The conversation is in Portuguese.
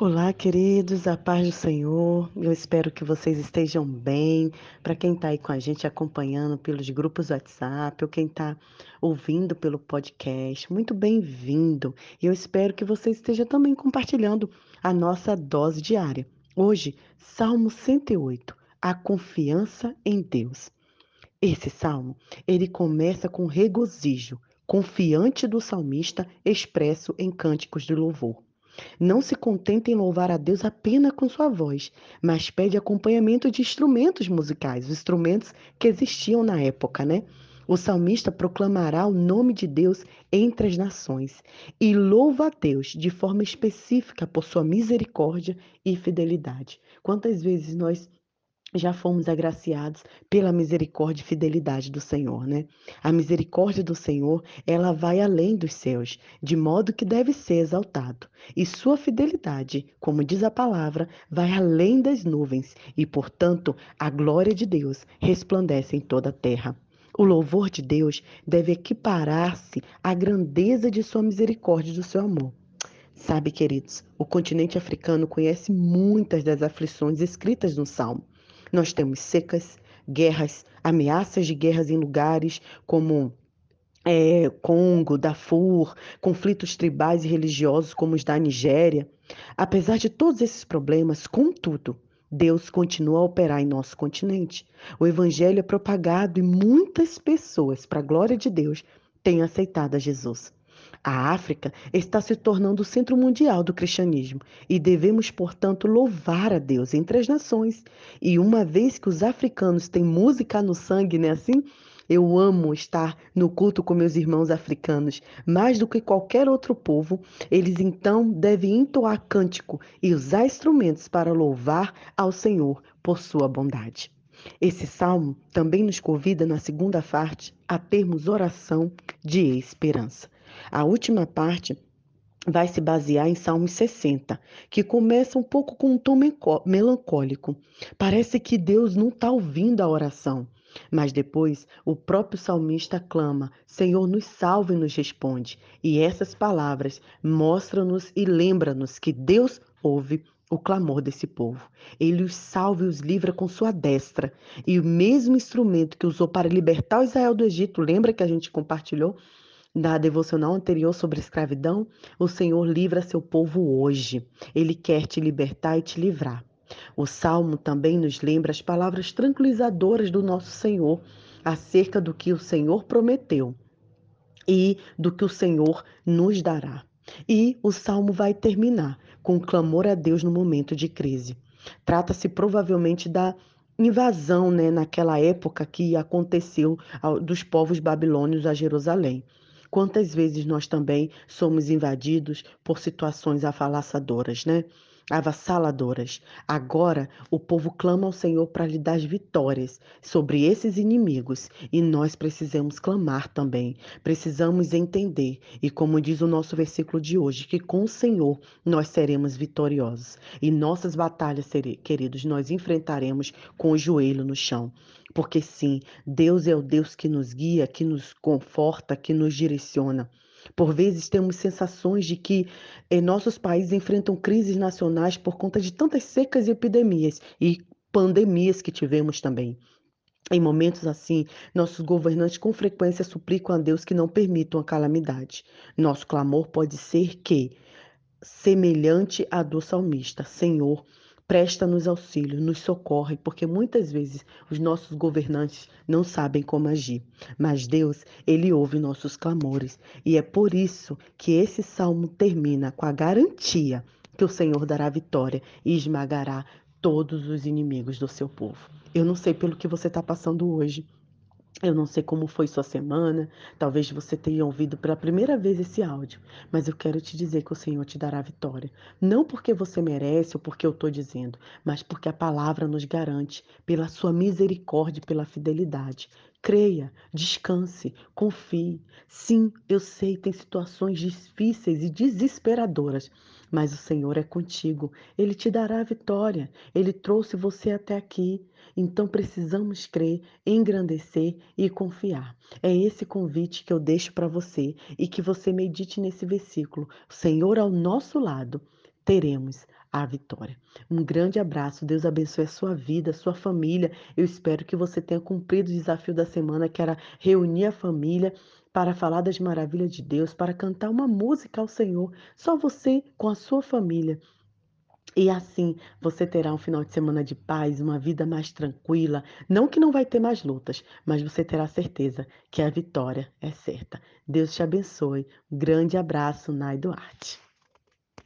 Olá, queridos, a paz do Senhor. Eu espero que vocês estejam bem. Para quem está aí com a gente acompanhando pelos grupos WhatsApp ou quem está ouvindo pelo podcast, muito bem-vindo. E eu espero que você esteja também compartilhando a nossa dose diária. Hoje, Salmo 108, a confiança em Deus. Esse salmo, ele começa com regozijo, confiante do salmista expresso em cânticos de louvor. Não se contenta em louvar a Deus apenas com sua voz, mas pede acompanhamento de instrumentos musicais, os instrumentos que existiam na época, né? O salmista proclamará o nome de Deus entre as nações e louva a Deus de forma específica por sua misericórdia e fidelidade. Quantas vezes nós já fomos agraciados pela misericórdia e fidelidade do Senhor, né? A misericórdia do Senhor, ela vai além dos céus, de modo que deve ser exaltado. E sua fidelidade, como diz a palavra, vai além das nuvens, e, portanto, a glória de Deus resplandece em toda a terra. O louvor de Deus deve equiparar-se à grandeza de sua misericórdia e do seu amor. Sabe, queridos, o continente africano conhece muitas das aflições escritas no Salmo. Nós temos secas, guerras, ameaças de guerras em lugares como é, Congo, Darfur, conflitos tribais e religiosos como os da Nigéria. Apesar de todos esses problemas, contudo, Deus continua a operar em nosso continente. O evangelho é propagado e muitas pessoas, para a glória de Deus, têm aceitado a Jesus. A África está se tornando o centro mundial do cristianismo e devemos, portanto, louvar a Deus entre as nações. E uma vez que os africanos têm música no sangue, não é assim? Eu amo estar no culto com meus irmãos africanos, mais do que qualquer outro povo. Eles então devem entoar cântico e usar instrumentos para louvar ao Senhor por sua bondade. Esse salmo também nos convida, na segunda parte, a termos oração de esperança. A última parte vai se basear em Salmos 60, que começa um pouco com um tom melancólico. Parece que Deus não está ouvindo a oração. Mas depois o próprio salmista clama: Senhor, nos salve e nos responde. E essas palavras mostram-nos e lembram-nos que Deus ouve o clamor desse povo. Ele os salva e os livra com sua destra. E o mesmo instrumento que usou para libertar Israel do Egito, lembra que a gente compartilhou? Na devocional anterior sobre escravidão, o Senhor livra seu povo hoje. Ele quer te libertar e te livrar. O salmo também nos lembra as palavras tranquilizadoras do nosso Senhor acerca do que o Senhor prometeu e do que o Senhor nos dará. E o salmo vai terminar com um clamor a Deus no momento de crise. Trata-se provavelmente da invasão, né, naquela época que aconteceu dos povos babilônios a Jerusalém. Quantas vezes nós também somos invadidos por situações afalaçadoras, né? Avassaladoras. Agora o povo clama ao Senhor para lhe dar vitórias sobre esses inimigos e nós precisamos clamar também. Precisamos entender e como diz o nosso versículo de hoje, que com o Senhor nós seremos vitoriosos e nossas batalhas, queridos, nós enfrentaremos com o joelho no chão. Porque sim, Deus é o Deus que nos guia, que nos conforta, que nos direciona. Por vezes temos sensações de que eh, nossos países enfrentam crises nacionais por conta de tantas secas e epidemias e pandemias que tivemos também. Em momentos assim, nossos governantes com frequência suplicam a Deus que não permitam a calamidade. Nosso clamor pode ser que, semelhante à do salmista, Senhor, presta-nos auxílio, nos socorre, porque muitas vezes os nossos governantes não sabem como agir. Mas Deus, Ele ouve nossos clamores. E é por isso que esse salmo termina com a garantia que o Senhor dará vitória e esmagará todos os inimigos do seu povo. Eu não sei pelo que você está passando hoje. Eu não sei como foi sua semana, talvez você tenha ouvido pela primeira vez esse áudio, mas eu quero te dizer que o Senhor te dará vitória. Não porque você merece ou porque eu estou dizendo, mas porque a palavra nos garante, pela sua misericórdia e pela fidelidade. Creia, descanse, confie. Sim, eu sei, tem situações difíceis e desesperadoras, mas o Senhor é contigo. Ele te dará a vitória. Ele trouxe você até aqui. Então precisamos crer, engrandecer e confiar. É esse convite que eu deixo para você e que você medite nesse versículo. Senhor ao nosso lado teremos a vitória. Um grande abraço, Deus abençoe a sua vida, a sua família. Eu espero que você tenha cumprido o desafio da semana, que era reunir a família para falar das maravilhas de Deus, para cantar uma música ao Senhor, só você com a sua família. E assim você terá um final de semana de paz, uma vida mais tranquila. Não que não vai ter mais lutas, mas você terá certeza que a vitória é certa. Deus te abençoe. grande abraço, Nai Duarte.